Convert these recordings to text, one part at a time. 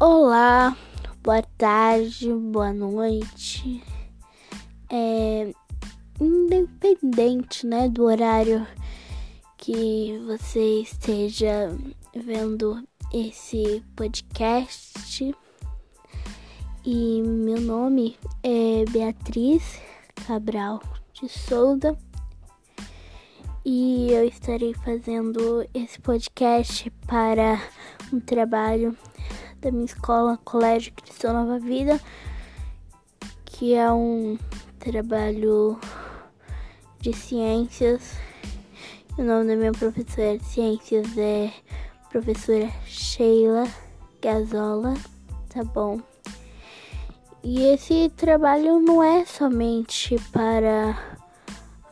Olá, boa tarde, boa noite. É, independente, né, do horário que você esteja vendo esse podcast. E meu nome é Beatriz Cabral de Souza. E eu estarei fazendo esse podcast para um trabalho da minha escola, Colégio Cristão Nova Vida, que é um trabalho de ciências. O nome da minha professora de ciências é professora Sheila Gazola, tá bom? E esse trabalho não é somente para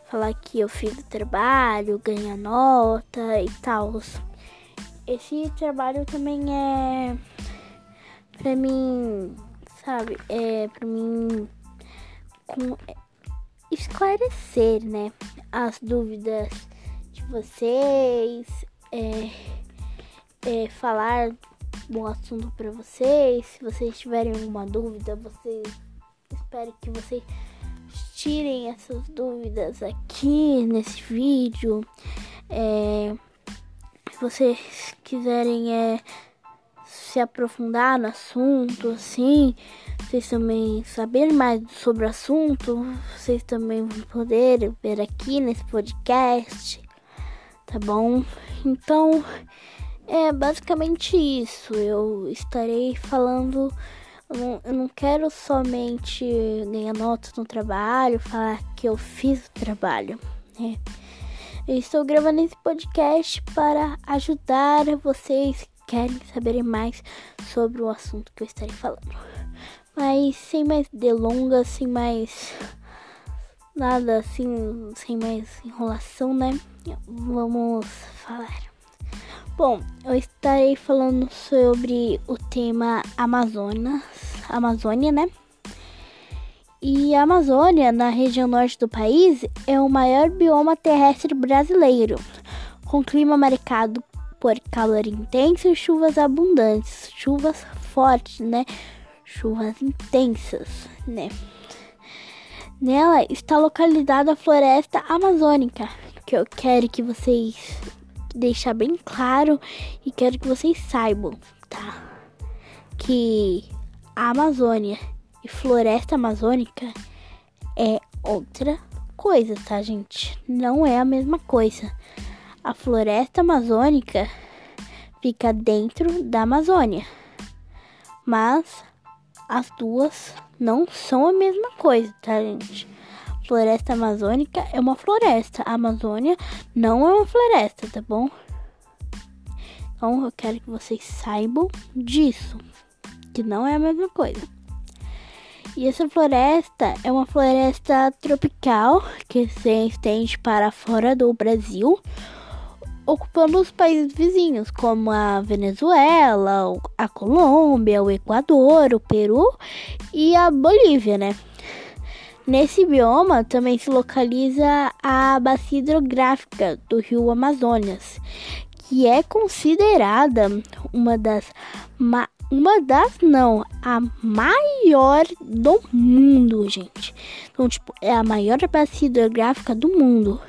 falar que eu fiz o trabalho, ganhar nota e tal. Esse trabalho também é pra mim, sabe, é pra mim com, esclarecer, né, as dúvidas de vocês, é, é falar um assunto para vocês. Se vocês tiverem alguma dúvida, vocês espero que vocês tirem essas dúvidas aqui nesse vídeo. É, se vocês quiserem é, se aprofundar no assunto, assim, vocês também saber mais sobre o assunto, vocês também vão poder ver aqui nesse podcast, tá bom? Então, é basicamente isso. Eu estarei falando. Eu não, quero somente ganhar nota no trabalho, falar que eu fiz o trabalho, né? Eu estou gravando esse podcast para ajudar vocês querem saber mais sobre o assunto que eu estarei falando. Mas sem mais delongas, sem mais nada assim, sem mais enrolação, né? Vamos falar. Bom, eu estarei falando sobre o tema Amazonas, Amazônia, né? E a Amazônia, na região norte do país, é o maior bioma terrestre brasileiro, com clima marcado por calor intenso e chuvas abundantes, chuvas fortes, né? Chuvas intensas, né? Nela está localizada a floresta amazônica, que eu quero que vocês deixar bem claro e quero que vocês saibam, tá? Que a Amazônia e floresta amazônica é outra coisa, tá, gente? Não é a mesma coisa. A floresta amazônica fica dentro da Amazônia, mas as duas não são a mesma coisa, tá, gente? Floresta amazônica é uma floresta, a Amazônia não é uma floresta, tá bom? Então eu quero que vocês saibam disso, que não é a mesma coisa. E essa floresta é uma floresta tropical que se estende para fora do Brasil ocupando os países vizinhos, como a Venezuela, a Colômbia, o Equador, o Peru e a Bolívia, né? Nesse bioma também se localiza a bacia hidrográfica do rio Amazonas, que é considerada uma das uma das não, a maior do mundo, gente. Então, tipo, é a maior bacia hidrográfica do mundo,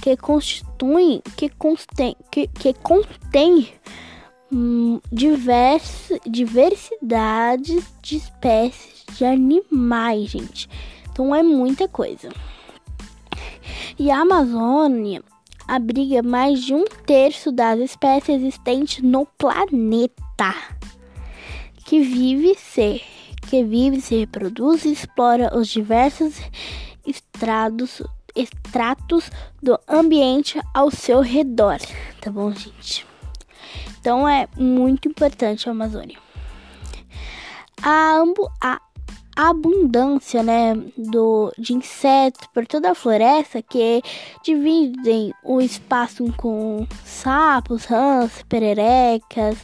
que constitui, que contém, que, que contém hum, divers, de espécies de animais, gente. Então é muita coisa. E a Amazônia abriga mais de um terço das espécies existentes no planeta que vive se que vive, se reproduz e explora os diversos estrados, estratos do ambiente ao seu redor, tá bom, gente? Então é muito importante a Amazônia. A, a abundância, né, do, de insetos por toda a floresta que dividem o espaço com sapos, rãs, pererecas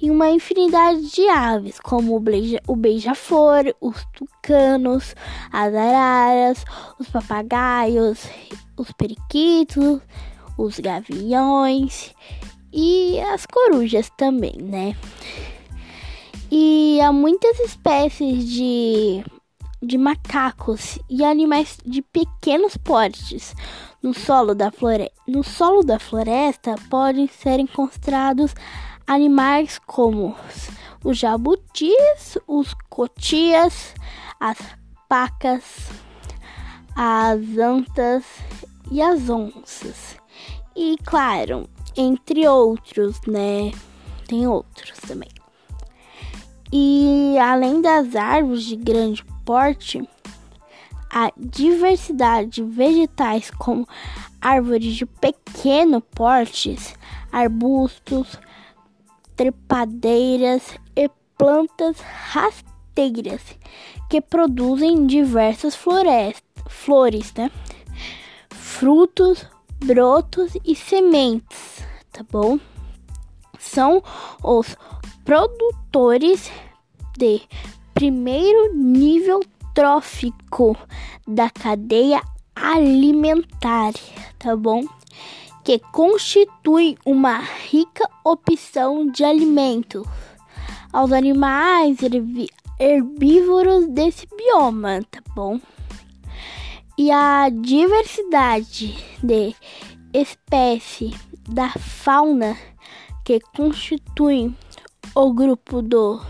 e uma infinidade de aves, como o, beija, o beija-flor, os tucanos, as araras, os papagaios, os periquitos, os gaviões e as corujas também, né? E há muitas espécies de, de macacos e animais de pequenos portes no solo da floresta. No solo da floresta podem ser encontrados animais como os jabutis, os cotias, as pacas, as antas e as onças. E claro, entre outros, né? Tem outros também. E além das árvores de grande porte, a diversidade de vegetais como árvores de pequeno porte, arbustos, trepadeiras e plantas rasteiras que produzem diversas flores, né? frutos, brotos e sementes, tá bom? São os produtores de primeiro nível trófico da cadeia alimentar, tá bom? Que constitui uma rica opção de alimento aos animais herbívoros desse bioma, tá bom? e a diversidade de espécie da fauna que constitui o grupo do,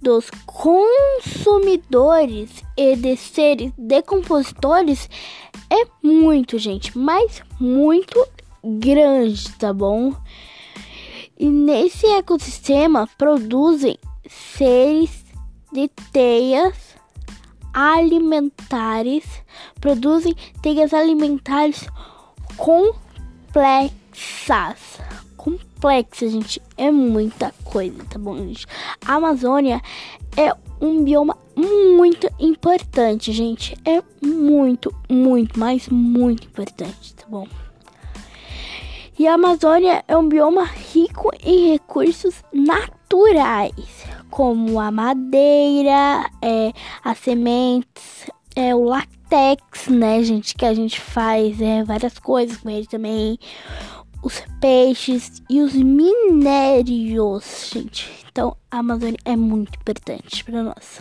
dos consumidores e de seres decompositores é muito, gente, mas muito grande, tá bom? E nesse ecossistema produzem seres de teias alimentares, produzem teias alimentares complexas. Complexas, gente, é muita coisa, tá bom, gente? A Amazônia é um bioma muito importante, gente. É muito, muito, mas muito importante, tá bom? E a Amazônia é um bioma rico em recursos naturais como a madeira, é, as sementes, é, o latex, né, gente, que a gente faz é, várias coisas com ele também, os peixes e os minérios, gente. Então, a Amazônia é muito importante para nós.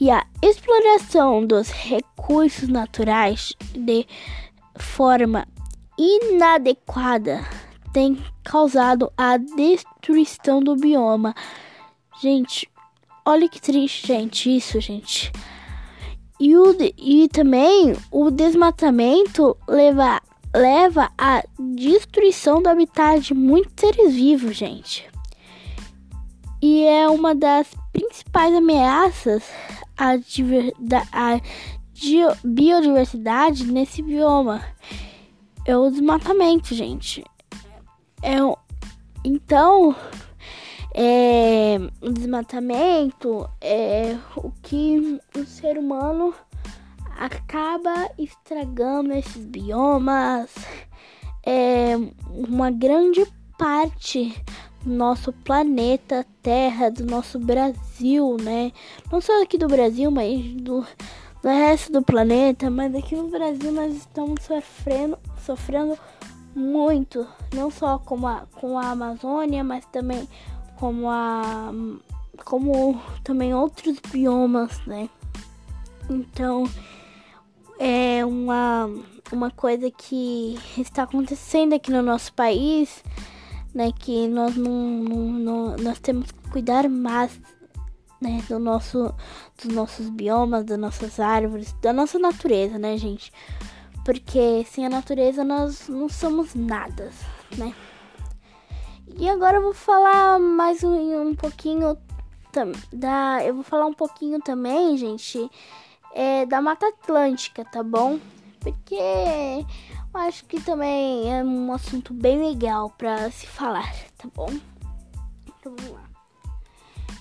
E a exploração dos recursos naturais de forma inadequada tem causado a destruição do bioma Gente, olha que triste, gente, isso, gente. E, o, e também o desmatamento leva, leva à destruição do habitat de muitos seres vivos, gente. E é uma das principais ameaças à, à biodiversidade nesse bioma. É o desmatamento, gente. É, então, é, o desmatamento é o que o ser humano acaba estragando esses biomas. É uma grande parte do nosso planeta Terra, do nosso Brasil, né? Não só aqui do Brasil, mas do, do resto do planeta. Mas aqui no Brasil nós estamos sofrendo, sofrendo muito, não só com a, com a Amazônia, mas também como a como também outros biomas, né? Então é uma uma coisa que está acontecendo aqui no nosso país, né? Que nós não, não, não nós temos que cuidar mais né, do nosso, dos nossos biomas, das nossas árvores, da nossa natureza, né, gente? Porque sem a natureza nós não somos nada, né? E agora eu vou falar mais um, um pouquinho da. Eu vou falar um pouquinho também, gente, é, da Mata Atlântica, tá bom? Porque eu acho que também é um assunto bem legal para se falar, tá bom? Então vamos lá.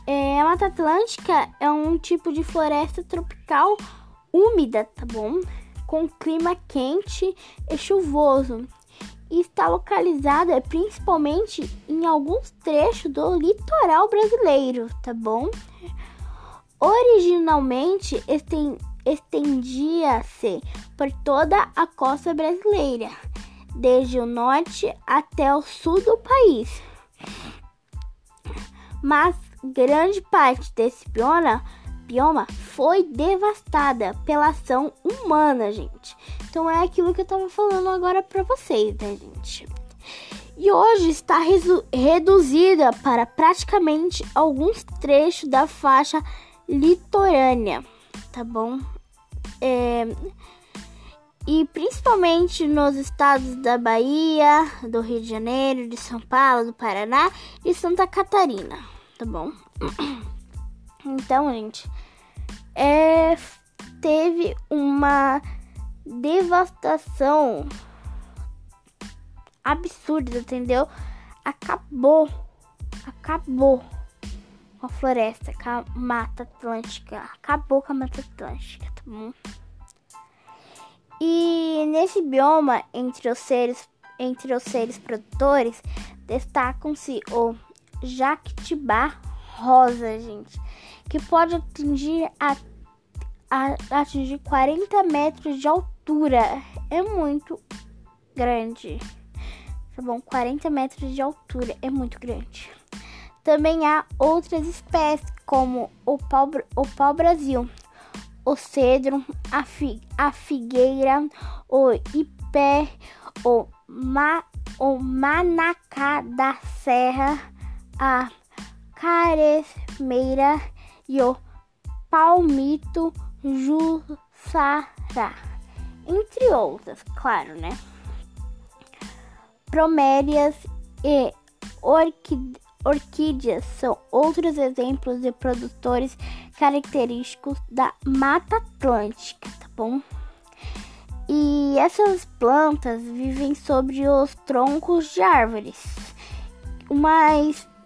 É, a Mata Atlântica é um tipo de floresta tropical úmida, tá bom? Com clima quente e chuvoso e está localizada principalmente em alguns trechos do litoral brasileiro, tá bom? Originalmente estendia-se por toda a costa brasileira, desde o norte até o sul do país. Mas grande parte desse bioma, bioma foi devastada pela ação humana, gente. Então é aquilo que eu tava falando agora para vocês, né, gente? E hoje está reduzida para praticamente alguns trechos da faixa litorânea, tá bom? É, e principalmente nos estados da Bahia, do Rio de Janeiro, de São Paulo, do Paraná e Santa Catarina, tá bom? Então, gente, é, teve uma devastação absurda, entendeu? Acabou, acabou com a floresta, com a Mata Atlântica, acabou com a Mata Atlântica, tá bom? E nesse bioma, entre os seres, entre os seres produtores, destacam-se o jactibá rosa, gente, que pode atingir a, a, atingir 40 metros de altura. É muito grande. Tá bom? 40 metros de altura é muito grande. Também há outras espécies, como o pau, o cedro, a, fi, a figueira, o ipé, o, ma, o manacá da serra, a caresmeira e o palmito jussara, entre outras, claro, né? Bromélias e orquídeas são outros exemplos de produtores característicos da Mata Atlântica, tá bom? E essas plantas vivem sobre os troncos de árvores. Uma,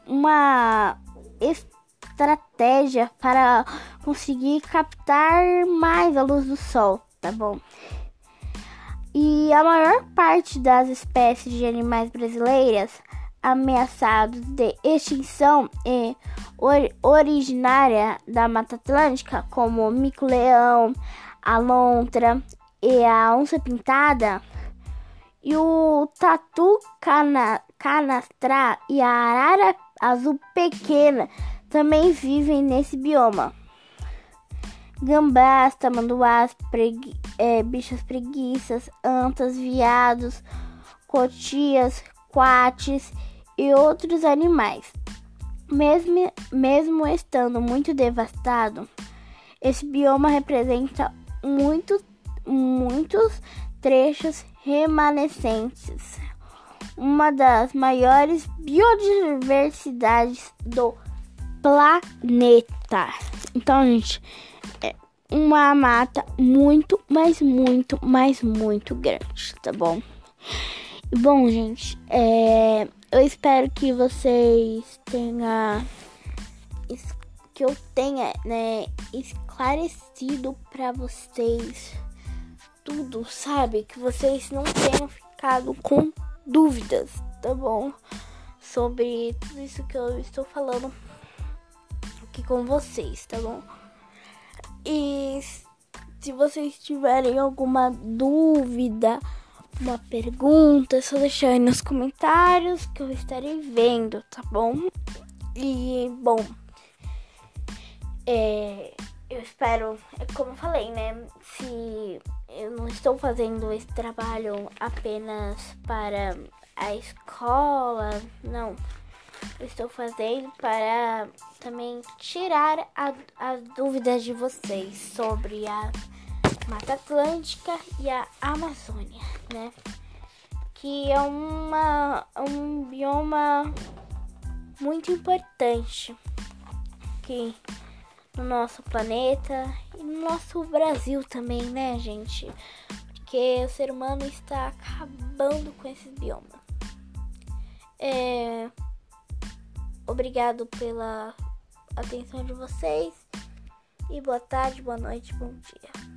uma estratégia para conseguir captar mais a luz do sol, tá bom? E a maior parte das espécies de animais brasileiras ameaçados de extinção é or originária da Mata Atlântica, como o mico-leão, a lontra e a onça pintada, e o tatu cana canastrá e a arara azul pequena também vivem nesse bioma. Gambás, tamanduás, pregui é, bichas preguiças, antas, viados, cotias, quates e outros animais. Mesmo, mesmo estando muito devastado, esse bioma representa muito, muitos trechos remanescentes, uma das maiores biodiversidades do planeta. Então, gente, é uma mata muito, mas muito, mas muito grande, tá bom? Bom, gente, é, eu espero que vocês tenham que eu tenha, né, esclarecido para vocês tudo, sabe? Que vocês não tenham ficado com dúvidas, tá bom? Sobre tudo isso que eu estou falando aqui com vocês, tá bom? E se vocês tiverem alguma dúvida, uma pergunta, é só deixar aí nos comentários que eu estarei vendo, tá bom? E bom, é, eu espero, é como eu falei, né? Se eu não estou fazendo esse trabalho apenas para a escola, não. Eu estou fazendo para também tirar as dúvidas de vocês sobre a Mata Atlântica e a Amazônia, né? Que é uma, um bioma muito importante aqui no nosso planeta e no nosso Brasil também, né, gente? Porque o ser humano está acabando com esse bioma. É... Obrigado pela atenção de vocês e boa tarde, boa noite, bom dia.